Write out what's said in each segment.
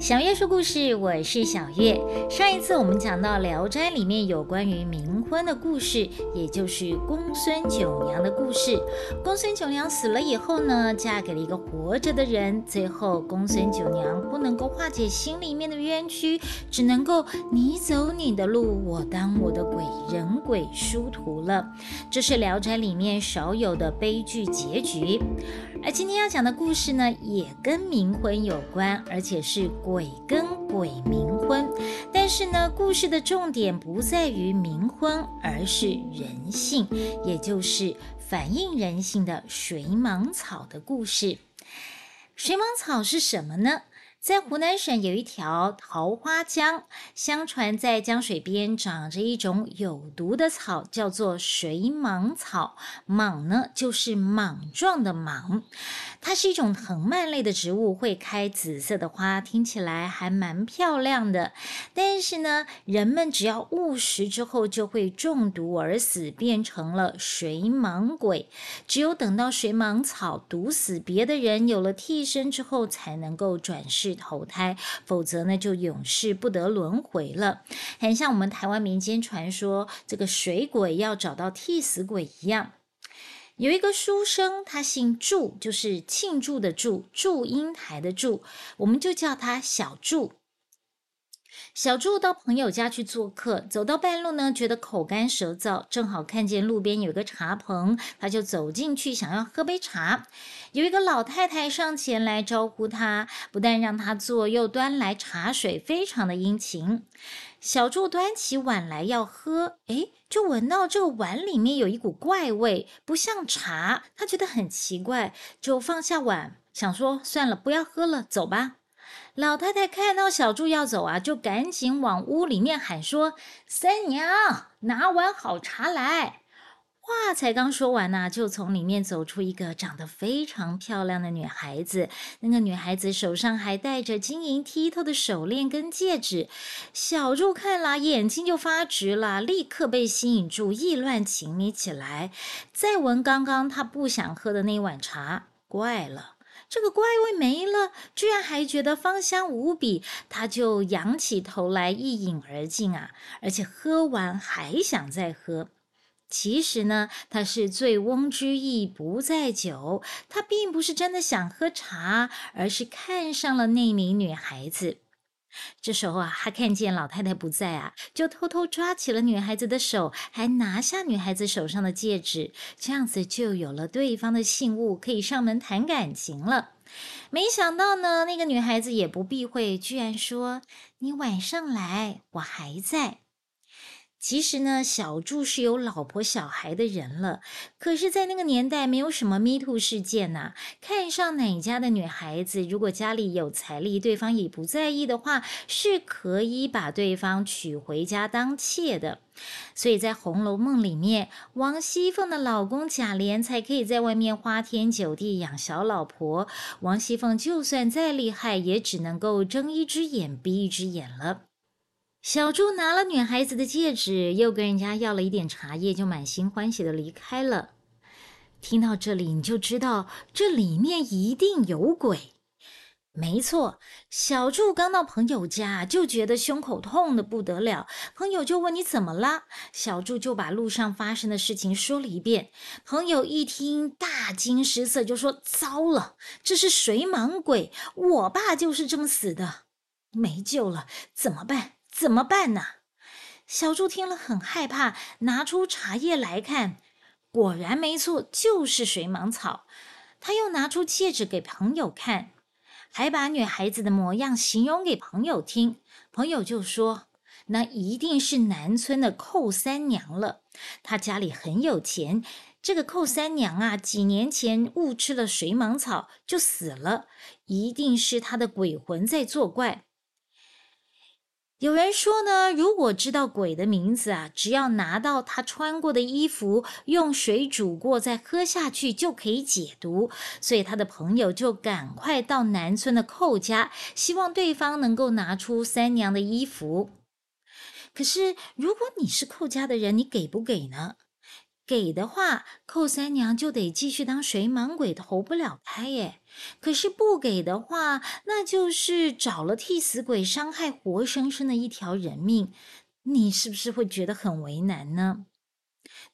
小月说故事，我是小月。上一次我们讲到《聊斋》里面有关于冥婚的故事，也就是公孙九娘的故事。公孙九娘死了以后呢，嫁给了一个活着的人。最后，公孙九娘不能够化解心里面的冤屈，只能够你走你的路，我当我的鬼，人鬼殊途了。这是《聊斋》里面少有的悲剧结局。而今天要讲的故事呢，也跟冥婚有关，而且是鬼跟鬼冥婚。但是呢，故事的重点不在于冥婚，而是人性，也就是反映人性的水蟒草的故事。水蟒草是什么呢？在湖南省有一条桃花江，相传在江水边长着一种有毒的草，叫做水蟒草。蟒呢，就是蟒状的蟒。它是一种藤蔓类的植物，会开紫色的花，听起来还蛮漂亮的。但是呢，人们只要误食之后，就会中毒而死，变成了水蟒鬼。只有等到水蟒草毒死别的人，有了替身之后，才能够转世投胎，否则呢，就永世不得轮回了。很像我们台湾民间传说，这个水鬼要找到替死鬼一样。有一个书生，他姓祝，就是庆祝的祝，祝英台的祝，我们就叫他小祝。小祝到朋友家去做客，走到半路呢，觉得口干舌燥，正好看见路边有个茶棚，他就走进去，想要喝杯茶。有一个老太太上前来招呼他，不但让他坐，又端来茶水，非常的殷勤。小祝端起碗来要喝，诶，就闻到这个碗里面有一股怪味，不像茶，他觉得很奇怪，就放下碗，想说算了，不要喝了，走吧。老太太看到小祝要走啊，就赶紧往屋里面喊说：“三娘，拿碗好茶来。”话才刚说完呢，就从里面走出一个长得非常漂亮的女孩子。那个女孩子手上还戴着晶莹剔透的手链跟戒指。小祝看了，眼睛就发直了，立刻被吸引住，意乱情迷起来。再闻刚刚他不想喝的那碗茶，怪了，这个怪味没了，居然还觉得芳香无比。他就仰起头来一饮而尽啊，而且喝完还想再喝。其实呢，他是醉翁之意不在酒，他并不是真的想喝茶，而是看上了那名女孩子。这时候啊，他看见老太太不在啊，就偷偷抓起了女孩子的手，还拿下女孩子手上的戒指，这样子就有了对方的信物，可以上门谈感情了。没想到呢，那个女孩子也不避讳，居然说：“你晚上来，我还在。”其实呢，小祝是有老婆小孩的人了。可是，在那个年代，没有什么 Me Too 事件呐。看上哪家的女孩子，如果家里有财力，对方也不在意的话，是可以把对方娶回家当妾的。所以在《红楼梦》里面，王熙凤的老公贾琏才可以在外面花天酒地养小老婆。王熙凤就算再厉害，也只能够睁一只眼闭一只眼了。小猪拿了女孩子的戒指，又跟人家要了一点茶叶，就满心欢喜的离开了。听到这里，你就知道这里面一定有鬼。没错，小柱刚到朋友家，就觉得胸口痛的不得了。朋友就问你怎么了，小柱就把路上发生的事情说了一遍。朋友一听，大惊失色，就说：“糟了，这是水蟒鬼，我爸就是这么死的，没救了，怎么办？”怎么办呢？小猪听了很害怕，拿出茶叶来看，果然没错，就是水蟒草。他又拿出戒指给朋友看，还把女孩子的模样形容给朋友听。朋友就说：“那一定是南村的寇三娘了，她家里很有钱。这个寇三娘啊，几年前误吃了水蟒草就死了，一定是她的鬼魂在作怪。”有人说呢，如果知道鬼的名字啊，只要拿到他穿过的衣服，用水煮过再喝下去，就可以解毒。所以他的朋友就赶快到南村的寇家，希望对方能够拿出三娘的衣服。可是如果你是寇家的人，你给不给呢？给的话，寇三娘就得继续当水莽鬼，投不了胎耶。可是不给的话，那就是找了替死鬼，伤害活生生的一条人命。你是不是会觉得很为难呢？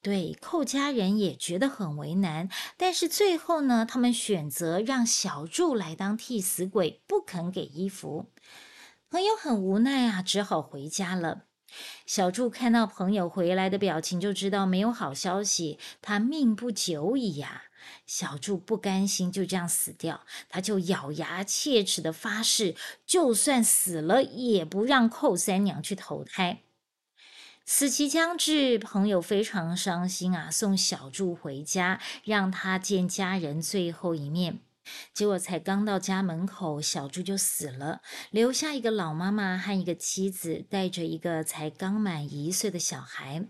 对，寇家人也觉得很为难。但是最后呢，他们选择让小柱来当替死鬼，不肯给衣服。朋友很无奈啊，只好回家了。小柱看到朋友回来的表情，就知道没有好消息，他命不久矣呀。小柱不甘心就这样死掉，他就咬牙切齿的发誓，就算死了也不让寇三娘去投胎。死期将至，朋友非常伤心啊，送小柱回家，让他见家人最后一面。结果才刚到家门口，小柱就死了，留下一个老妈妈和一个妻子，带着一个才刚满一岁的小孩。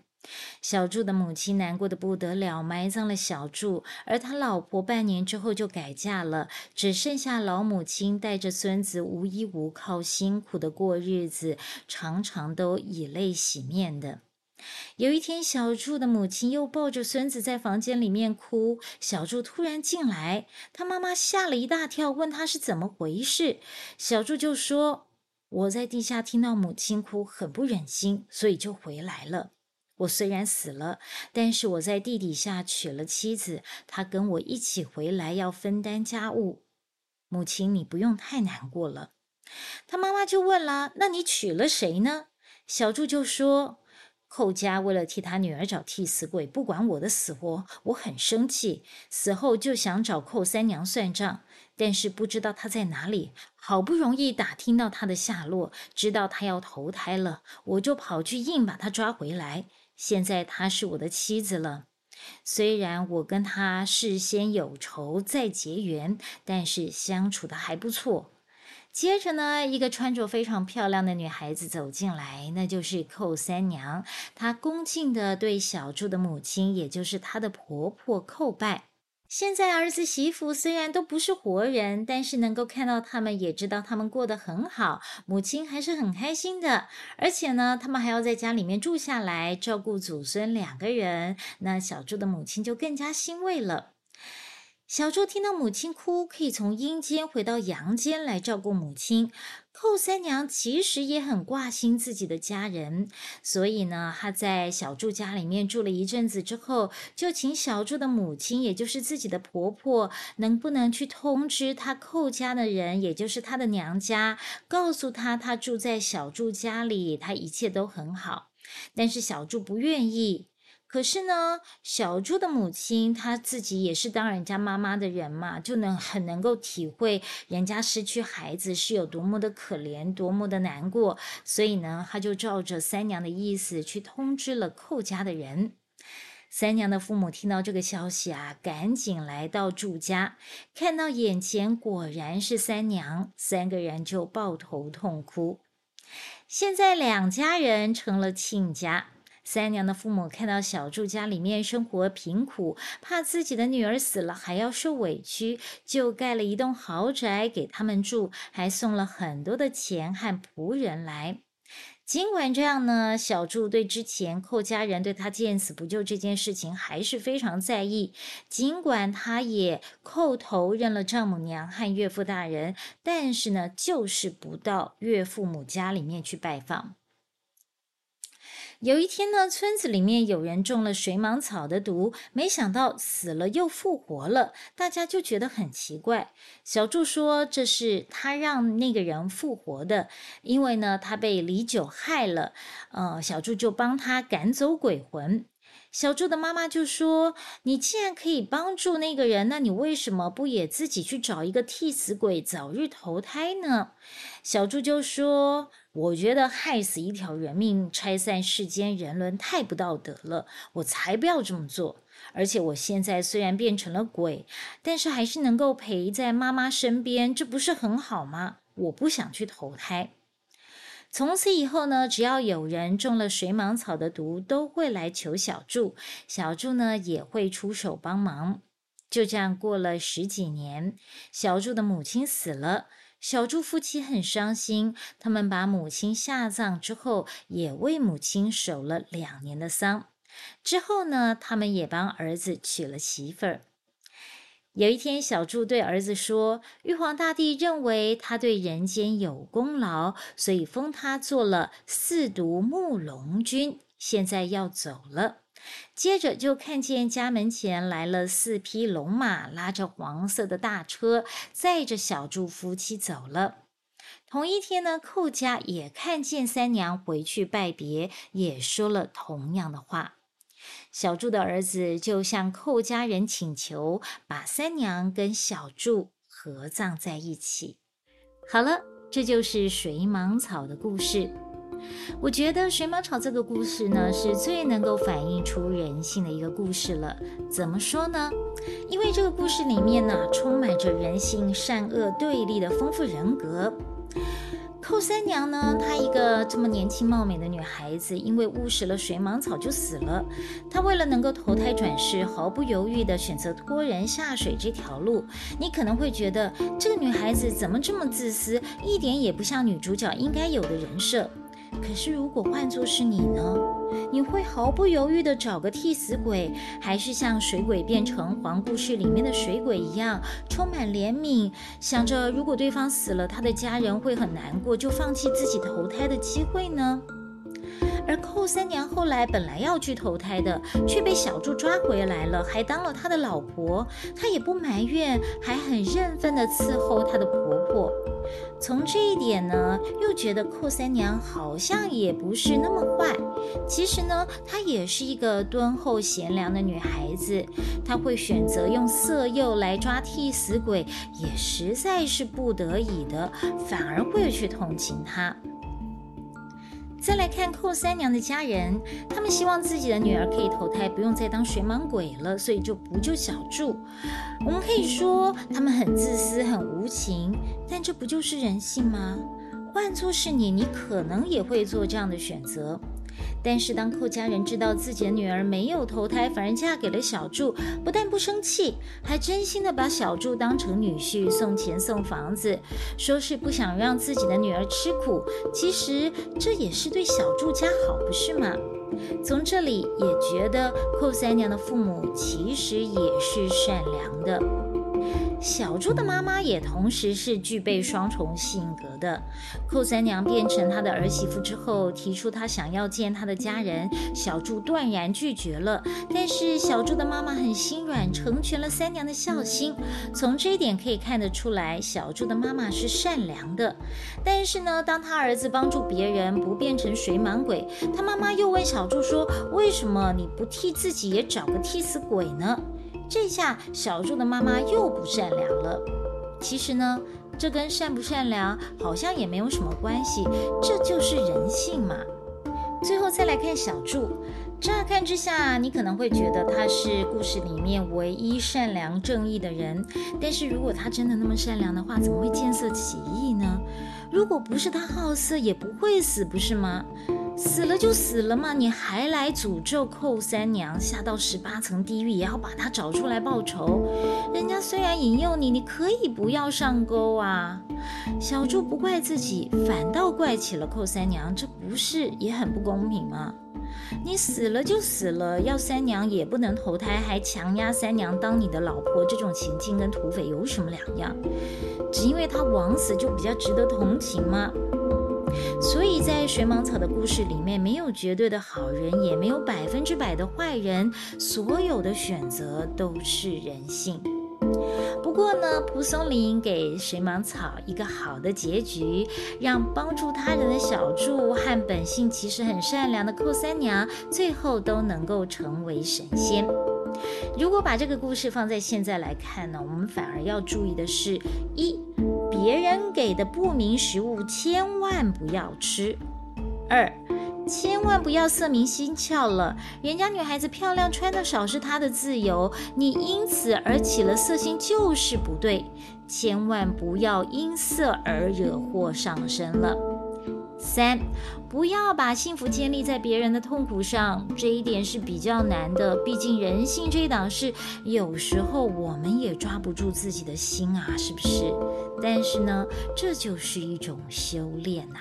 小柱的母亲难过的不得了，埋葬了小柱，而他老婆半年之后就改嫁了，只剩下老母亲带着孙子无依无靠，辛苦的过日子，常常都以泪洗面的。有一天，小柱的母亲又抱着孙子在房间里面哭。小柱突然进来，他妈妈吓了一大跳，问他是怎么回事。小柱就说：“我在地下听到母亲哭，很不忍心，所以就回来了。我虽然死了，但是我在地底下娶了妻子，她跟我一起回来，要分担家务。母亲，你不用太难过了。”他妈妈就问了：“那你娶了谁呢？”小柱就说。寇家为了替他女儿找替死鬼，不管我的死活，我很生气。死后就想找寇三娘算账，但是不知道她在哪里。好不容易打听到她的下落，知道她要投胎了，我就跑去硬把她抓回来。现在她是我的妻子了。虽然我跟她事先有仇再结缘，但是相处的还不错。接着呢，一个穿着非常漂亮的女孩子走进来，那就是寇三娘。她恭敬地对小柱的母亲，也就是她的婆婆叩拜。现在儿子媳妇虽然都不是活人，但是能够看到他们，也知道他们过得很好，母亲还是很开心的。而且呢，他们还要在家里面住下来，照顾祖孙两个人，那小柱的母亲就更加欣慰了。小柱听到母亲哭，可以从阴间回到阳间来照顾母亲。寇三娘其实也很挂心自己的家人，所以呢，她在小柱家里面住了一阵子之后，就请小柱的母亲，也就是自己的婆婆，能不能去通知她寇家的人，也就是她的娘家，告诉她她住在小柱家里，她一切都很好。但是小柱不愿意。可是呢，小猪的母亲她自己也是当人家妈妈的人嘛，就能很能够体会人家失去孩子是有多么的可怜，多么的难过。所以呢，他就照着三娘的意思去通知了寇家的人。三娘的父母听到这个消息啊，赶紧来到祝家，看到眼前果然是三娘，三个人就抱头痛哭。现在两家人成了亲家。三娘的父母看到小柱家里面生活贫苦，怕自己的女儿死了还要受委屈，就盖了一栋豪宅给他们住，还送了很多的钱和仆人来。尽管这样呢，小柱对之前寇家人对他见死不救这件事情还是非常在意。尽管他也叩头认了丈母娘和岳父大人，但是呢，就是不到岳父母家里面去拜访。有一天呢，村子里面有人中了水蟒草的毒，没想到死了又复活了，大家就觉得很奇怪。小柱说这是他让那个人复活的，因为呢他被李九害了，呃，小柱就帮他赶走鬼魂。小柱的妈妈就说：“你既然可以帮助那个人，那你为什么不也自己去找一个替死鬼，早日投胎呢？”小柱就说。我觉得害死一条人命，拆散世间人伦，太不道德了。我才不要这么做。而且我现在虽然变成了鬼，但是还是能够陪在妈妈身边，这不是很好吗？我不想去投胎。从此以后呢，只要有人中了水蟒草的毒，都会来求小柱，小柱呢也会出手帮忙。就这样过了十几年，小柱的母亲死了。小猪夫妻很伤心，他们把母亲下葬之后，也为母亲守了两年的丧。之后呢，他们也帮儿子娶了媳妇儿。有一天，小柱对儿子说：“玉皇大帝认为他对人间有功劳，所以封他做了四毒木龙君。现在要走了。”接着就看见家门前来了四匹龙马，拉着黄色的大车，载着小柱夫妻走了。同一天呢，寇家也看见三娘回去拜别，也说了同样的话。小柱的儿子就向寇家人请求，把三娘跟小柱合葬在一起。好了，这就是水蟒草的故事。我觉得水蟒草这个故事呢，是最能够反映出人性的一个故事了。怎么说呢？因为这个故事里面呢，充满着人性善恶对立的丰富人格。寇三娘呢？她一个这么年轻貌美的女孩子，因为误食了水蟒草就死了。她为了能够投胎转世，毫不犹豫地选择拖人下水这条路。你可能会觉得这个女孩子怎么这么自私，一点也不像女主角应该有的人设。可是，如果换作是你呢？你会毫不犹豫地找个替死鬼，还是像水鬼变成黄故事里面的水鬼一样，充满怜悯，想着如果对方死了，他的家人会很难过，就放弃自己投胎的机会呢？而寇三娘后来本来要去投胎的，却被小柱抓回来了，还当了他的老婆。她也不埋怨，还很认份地伺候她的婆婆。从这一点呢，又觉得寇三娘好像也不是那么坏。其实呢，她也是一个敦厚贤良的女孩子。她会选择用色诱来抓替死鬼，也实在是不得已的，反而会去同情她。再来看寇三娘的家人，他们希望自己的女儿可以投胎，不用再当水蟒鬼了，所以就不救小柱。我们可以说他们很自私、很无情，但这不就是人性吗？换做是你，你可能也会做这样的选择。但是当寇家人知道自己的女儿没有投胎，反而嫁给了小柱，不但不生气，还真心的把小柱当成女婿，送钱送房子，说是不想让自己的女儿吃苦。其实这也是对小柱家好，不是吗？从这里也觉得寇三娘的父母其实也是善良的。小猪的妈妈也同时是具备双重性格的。寇三娘变成她的儿媳妇之后，提出她想要见她的家人，小猪断然拒绝了。但是小猪的妈妈很心软，成全了三娘的孝心。从这一点可以看得出来，小猪的妈妈是善良的。但是呢，当他儿子帮助别人不变成水蟒鬼，他妈妈又问小猪说：“为什么你不替自己也找个替死鬼呢？”这下小柱的妈妈又不善良了。其实呢，这跟善不善良好像也没有什么关系，这就是人性嘛。最后再来看小柱，乍看之下，你可能会觉得他是故事里面唯一善良正义的人。但是如果他真的那么善良的话，怎么会见色起意呢？如果不是他好色，也不会死，不是吗？死了就死了嘛，你还来诅咒寇三娘，下到十八层地狱也要把她找出来报仇。人家虽然引诱你，你可以不要上钩啊。小猪不怪自己，反倒怪起了寇三娘，这不是也很不公平吗？你死了就死了，要三娘也不能投胎，还强压三娘当你的老婆，这种情境跟土匪有什么两样？只因为他枉死就比较值得同情吗？所以在水蟒草的故事里面，没有绝对的好人，也没有百分之百的坏人，所有的选择都是人性。不过呢，蒲松龄给水蟒草一个好的结局，让帮助他人的小柱和本性其实很善良的寇三娘，最后都能够成为神仙。如果把这个故事放在现在来看呢，我们反而要注意的是：一。别人给的不明食物千万不要吃。二，千万不要色迷心窍了。人家女孩子漂亮，穿的少是她的自由，你因此而起了色心就是不对。千万不要因色而惹祸上身了。三，不要把幸福建立在别人的痛苦上，这一点是比较难的。毕竟人性这一档事，有时候我们也抓不住自己的心啊，是不是？但是呢，这就是一种修炼呐。